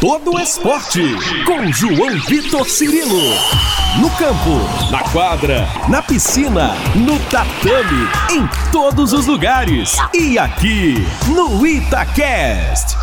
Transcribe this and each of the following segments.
todo o esporte. Com João Vitor Cirilo. No campo, na quadra, na piscina, no tatame, em todos os lugares. E aqui, no Itacast.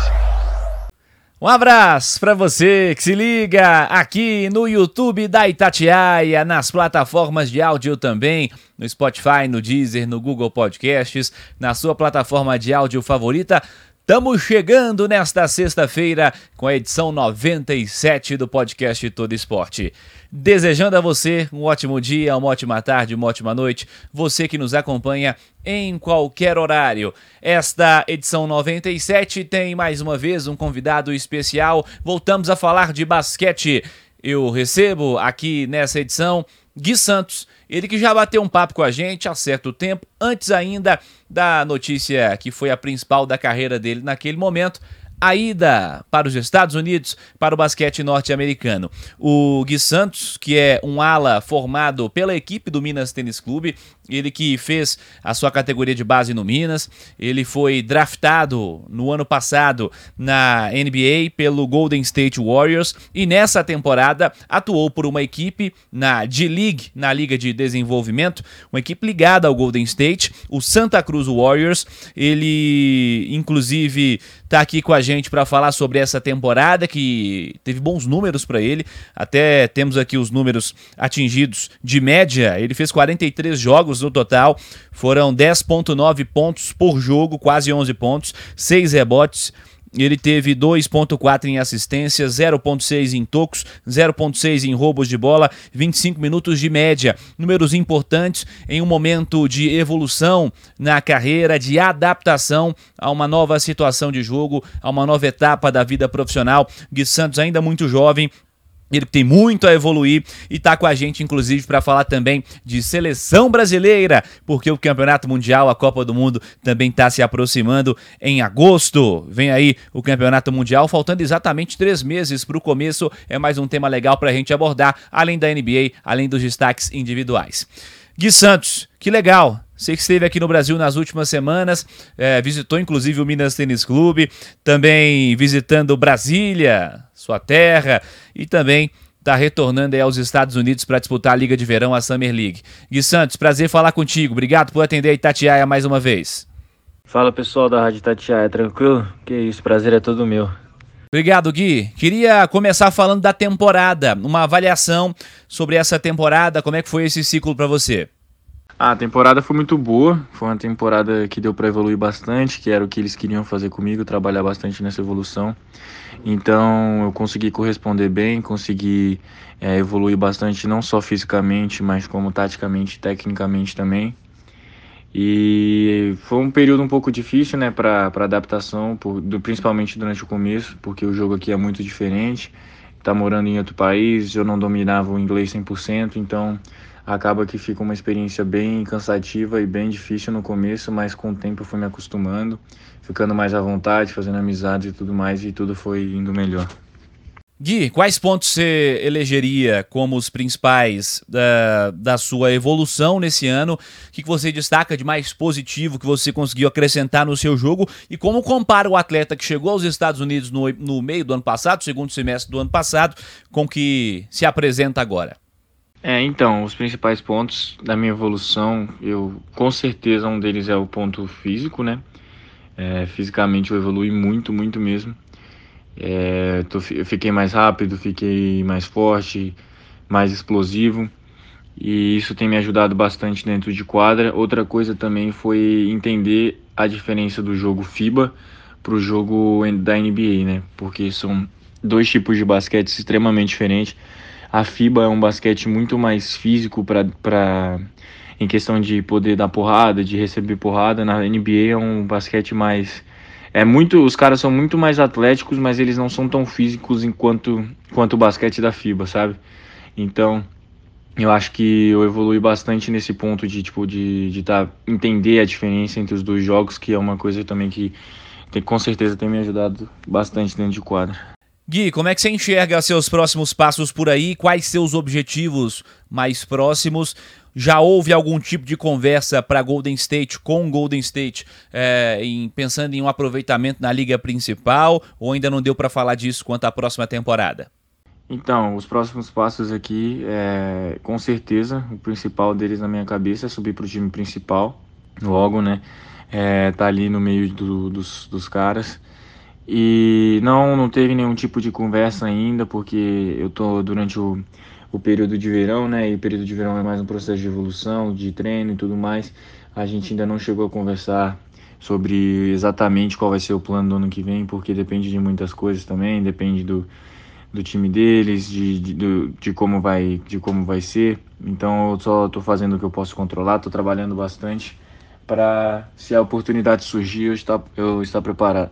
Um abraço para você que se liga aqui no YouTube da Itatiaia, nas plataformas de áudio também, no Spotify, no Deezer, no Google Podcasts, na sua plataforma de áudio favorita. Estamos chegando nesta sexta-feira com a edição 97 do podcast Todo Esporte. Desejando a você um ótimo dia, uma ótima tarde, uma ótima noite, você que nos acompanha em qualquer horário. Esta edição 97 tem mais uma vez um convidado especial. Voltamos a falar de basquete. Eu recebo aqui nessa edição Gui Santos ele que já bateu um papo com a gente há certo tempo, antes ainda da notícia que foi a principal da carreira dele naquele momento, a ida para os Estados Unidos para o basquete norte-americano. O Gui Santos, que é um ala formado pela equipe do Minas Tênis Clube, ele que fez a sua categoria de base no Minas, ele foi draftado no ano passado na NBA pelo Golden State Warriors e nessa temporada atuou por uma equipe na D-League, na Liga de Desenvolvimento, uma equipe ligada ao Golden State, o Santa Cruz Warriors. Ele inclusive está aqui com a gente para falar sobre essa temporada que teve bons números para ele. Até temos aqui os números atingidos de média. Ele fez 43 jogos no total, foram 10.9 pontos por jogo, quase 11 pontos, 6 rebotes ele teve 2.4 em assistência, 0.6 em tocos, 0.6 em roubos de bola, 25 minutos de média. Números importantes em um momento de evolução na carreira, de adaptação a uma nova situação de jogo, a uma nova etapa da vida profissional. Gui Santos ainda muito jovem, ele tem muito a evoluir e está com a gente, inclusive, para falar também de seleção brasileira, porque o Campeonato Mundial, a Copa do Mundo, também está se aproximando em agosto. Vem aí o Campeonato Mundial, faltando exatamente três meses para o começo. É mais um tema legal para a gente abordar, além da NBA, além dos destaques individuais. Gui Santos, que legal! Você que esteve aqui no Brasil nas últimas semanas, é, visitou inclusive o Minas Tênis Clube, também visitando Brasília, sua terra, e também está retornando aos Estados Unidos para disputar a Liga de Verão, a Summer League. Gui Santos, prazer falar contigo. Obrigado por atender a Itatiaia mais uma vez. Fala pessoal da Rádio Itatiaia, tranquilo? Que isso, prazer é todo meu. Obrigado, Gui. Queria começar falando da temporada, uma avaliação sobre essa temporada, como é que foi esse ciclo para você? Ah, a temporada foi muito boa, foi uma temporada que deu para evoluir bastante, que era o que eles queriam fazer comigo, trabalhar bastante nessa evolução. Então eu consegui corresponder bem, consegui é, evoluir bastante, não só fisicamente, mas como taticamente, tecnicamente também. E foi um período um pouco difícil, né, para adaptação, por, do, principalmente durante o começo, porque o jogo aqui é muito diferente. Tá morando em outro país, eu não dominava o inglês 100%, então acaba que fica uma experiência bem cansativa e bem difícil no começo, mas com o tempo eu fui me acostumando, ficando mais à vontade, fazendo amizades e tudo mais, e tudo foi indo melhor. Gui, quais pontos você elegeria como os principais da, da sua evolução nesse ano? O que, que você destaca de mais positivo que você conseguiu acrescentar no seu jogo? E como compara o atleta que chegou aos Estados Unidos no, no meio do ano passado, segundo semestre do ano passado, com o que se apresenta agora? É, então, os principais pontos da minha evolução, eu com certeza um deles é o ponto físico, né? É, fisicamente eu evolui muito, muito mesmo. É, tô, eu fiquei mais rápido, fiquei mais forte, mais explosivo e isso tem me ajudado bastante dentro de quadra. Outra coisa também foi entender a diferença do jogo FIBA para o jogo da NBA, né? Porque são dois tipos de basquete extremamente diferentes a FIBA é um basquete muito mais físico para em questão de poder dar porrada, de receber porrada. Na NBA é um basquete mais é muito, os caras são muito mais atléticos, mas eles não são tão físicos enquanto quanto o basquete da FIBA, sabe? Então, eu acho que eu evolui bastante nesse ponto de tipo de, de tá, entender a diferença entre os dois jogos, que é uma coisa também que tem, com certeza tem me ajudado bastante dentro de quadra. Gui, como é que você enxerga seus próximos passos por aí? Quais seus objetivos mais próximos? Já houve algum tipo de conversa para Golden State com Golden State, é, em, pensando em um aproveitamento na liga principal, ou ainda não deu para falar disso quanto à próxima temporada? Então, os próximos passos aqui, é, com certeza, o principal deles na minha cabeça é subir para o time principal, logo, né? É, tá ali no meio do, dos, dos caras. E não, não teve nenhum tipo de conversa ainda, porque eu tô durante o, o período de verão, né? E o período de verão é mais um processo de evolução, de treino e tudo mais. A gente ainda não chegou a conversar sobre exatamente qual vai ser o plano do ano que vem, porque depende de muitas coisas também, depende do, do time deles, de, de, do, de, como vai, de como vai ser. Então eu só estou fazendo o que eu posso controlar, estou trabalhando bastante para, se a oportunidade surgir, eu estar, eu estar preparado.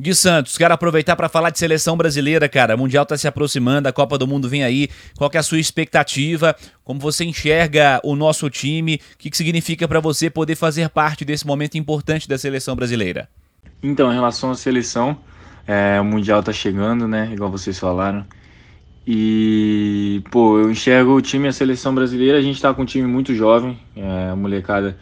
Gui Santos, quero aproveitar para falar de seleção brasileira, cara. O Mundial está se aproximando, a Copa do Mundo vem aí. Qual é a sua expectativa? Como você enxerga o nosso time? O que, que significa para você poder fazer parte desse momento importante da seleção brasileira? Então, em relação à seleção, é, o Mundial está chegando, né? Igual vocês falaram. E, pô, eu enxergo o time, a seleção brasileira, a gente está com um time muito jovem, é, a molecada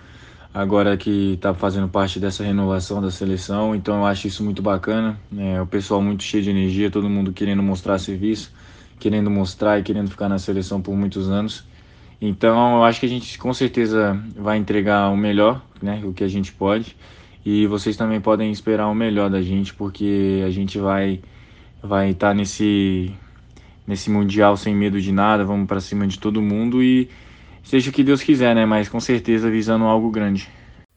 agora que está fazendo parte dessa renovação da seleção, então eu acho isso muito bacana. É, o pessoal muito cheio de energia, todo mundo querendo mostrar serviço, querendo mostrar e querendo ficar na seleção por muitos anos. Então eu acho que a gente com certeza vai entregar o melhor, né, o que a gente pode. E vocês também podem esperar o melhor da gente, porque a gente vai vai estar tá nesse nesse mundial sem medo de nada, vamos para cima de todo mundo e seja o que Deus quiser, né? Mas com certeza visando algo grande.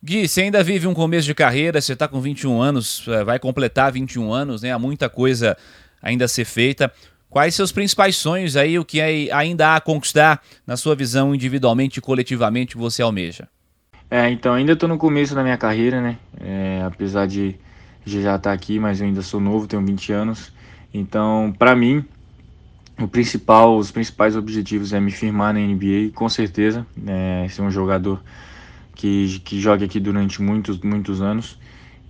Gui, você ainda vive um começo de carreira, você está com 21 anos, é, vai completar 21 anos, né? Há muita coisa ainda a ser feita. Quais seus principais sonhos aí, o que ainda há a conquistar na sua visão individualmente e coletivamente que você almeja? É, então ainda estou no começo da minha carreira, né? É, apesar de já estar tá aqui, mas eu ainda sou novo, tenho 20 anos. Então, para mim, o principal, os principais objetivos é me firmar na NBA, com certeza, é, ser um jogador que, que jogue aqui durante muitos, muitos anos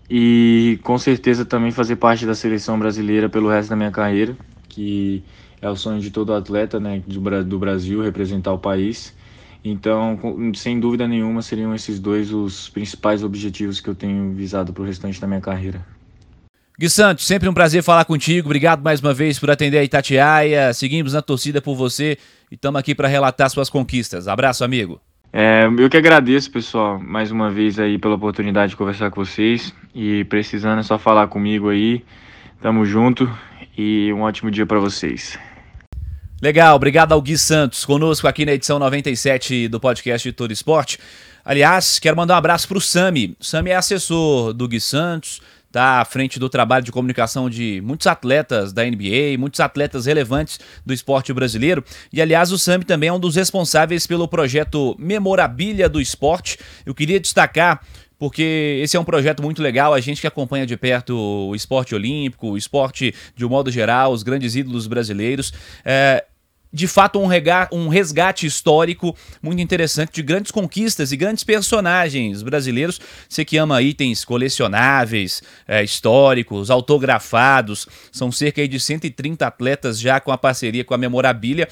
e com certeza também fazer parte da seleção brasileira pelo resto da minha carreira, que é o sonho de todo atleta né, do, do Brasil, representar o país. Então, sem dúvida nenhuma, seriam esses dois os principais objetivos que eu tenho visado para o restante da minha carreira. Gui Santos, sempre um prazer falar contigo. Obrigado mais uma vez por atender a Itatiaia. Seguimos na torcida por você e estamos aqui para relatar suas conquistas. Abraço, amigo. É, eu que agradeço, pessoal, mais uma vez aí pela oportunidade de conversar com vocês. E precisando é só falar comigo aí. Tamo junto e um ótimo dia para vocês. Legal, obrigado ao Gui Santos, conosco aqui na edição 97 do podcast de Todo Esporte. Aliás, quero mandar um abraço para o Sami. Sami é assessor do Gui Santos, está à frente do trabalho de comunicação de muitos atletas da NBA, muitos atletas relevantes do esporte brasileiro. E aliás, o Sami também é um dos responsáveis pelo projeto Memorabilia do Esporte. Eu queria destacar porque esse é um projeto muito legal. A gente que acompanha de perto o esporte olímpico, o esporte de um modo geral, os grandes ídolos brasileiros. É, de fato um, um resgate histórico muito interessante de grandes conquistas e grandes personagens brasileiros. Você que ama itens colecionáveis, é, históricos, autografados, são cerca de 130 atletas já com a parceria com a Memorabilia.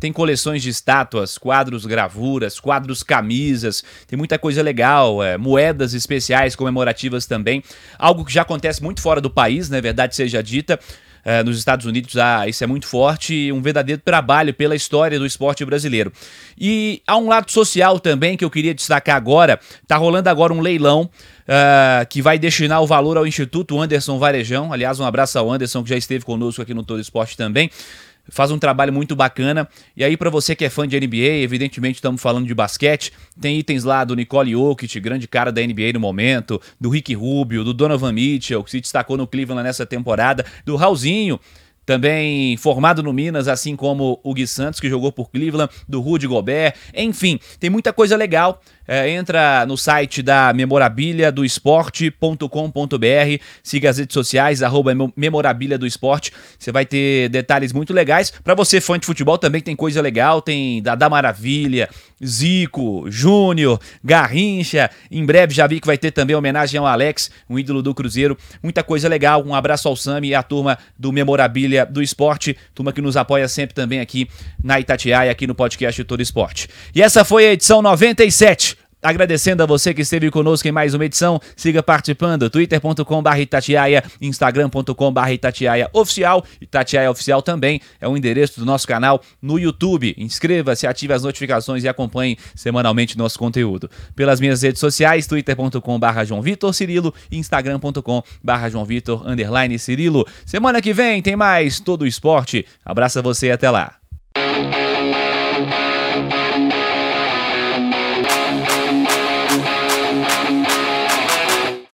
Tem coleções de estátuas, quadros, gravuras, quadros, camisas, tem muita coisa legal, é, moedas especiais comemorativas também. Algo que já acontece muito fora do país, na né, verdade seja dita. É, nos Estados Unidos ah, isso é muito forte, um verdadeiro trabalho pela história do esporte brasileiro. E há um lado social também que eu queria destacar agora. Está rolando agora um leilão uh, que vai destinar o valor ao Instituto Anderson Varejão. Aliás, um abraço ao Anderson que já esteve conosco aqui no Todo Esporte também faz um trabalho muito bacana. E aí, para você que é fã de NBA, evidentemente estamos falando de basquete, tem itens lá do Nicole Jokic, grande cara da NBA no momento, do Rick Rubio, do Donovan Mitchell, que se destacou no Cleveland nessa temporada, do Raulzinho, também formado no Minas, assim como o Gui Santos, que jogou por Cleveland, do Rudy Gobert, enfim, tem muita coisa legal. É, entra no site da memorabilia do esporte.com.br, siga as redes sociais, arroba memorabilia do esporte, você vai ter detalhes muito legais. Para você fã de futebol também tem coisa legal, tem Dada Maravilha, Zico, Júnior, Garrincha, em breve já vi que vai ter também homenagem ao Alex, um ídolo do Cruzeiro, muita coisa legal, um abraço ao Sami e à turma do Memorabilia do Esporte, turma que nos apoia sempre também aqui na Itatiaia, aqui no podcast Todo Esporte. E essa foi a edição 97 Agradecendo a você que esteve conosco em mais uma edição, siga participando, twitter.com.br Itatiaia, instagram.com.br Itatiaia Oficial, Itatiaia Oficial também é o endereço do nosso canal no YouTube. Inscreva-se, ative as notificações e acompanhe semanalmente nosso conteúdo. Pelas minhas redes sociais, twitter.com.br João Vitor Cirilo instagram.com.br João Vitor Cirilo. Semana que vem tem mais Todo o Esporte. Abraço a você e até lá.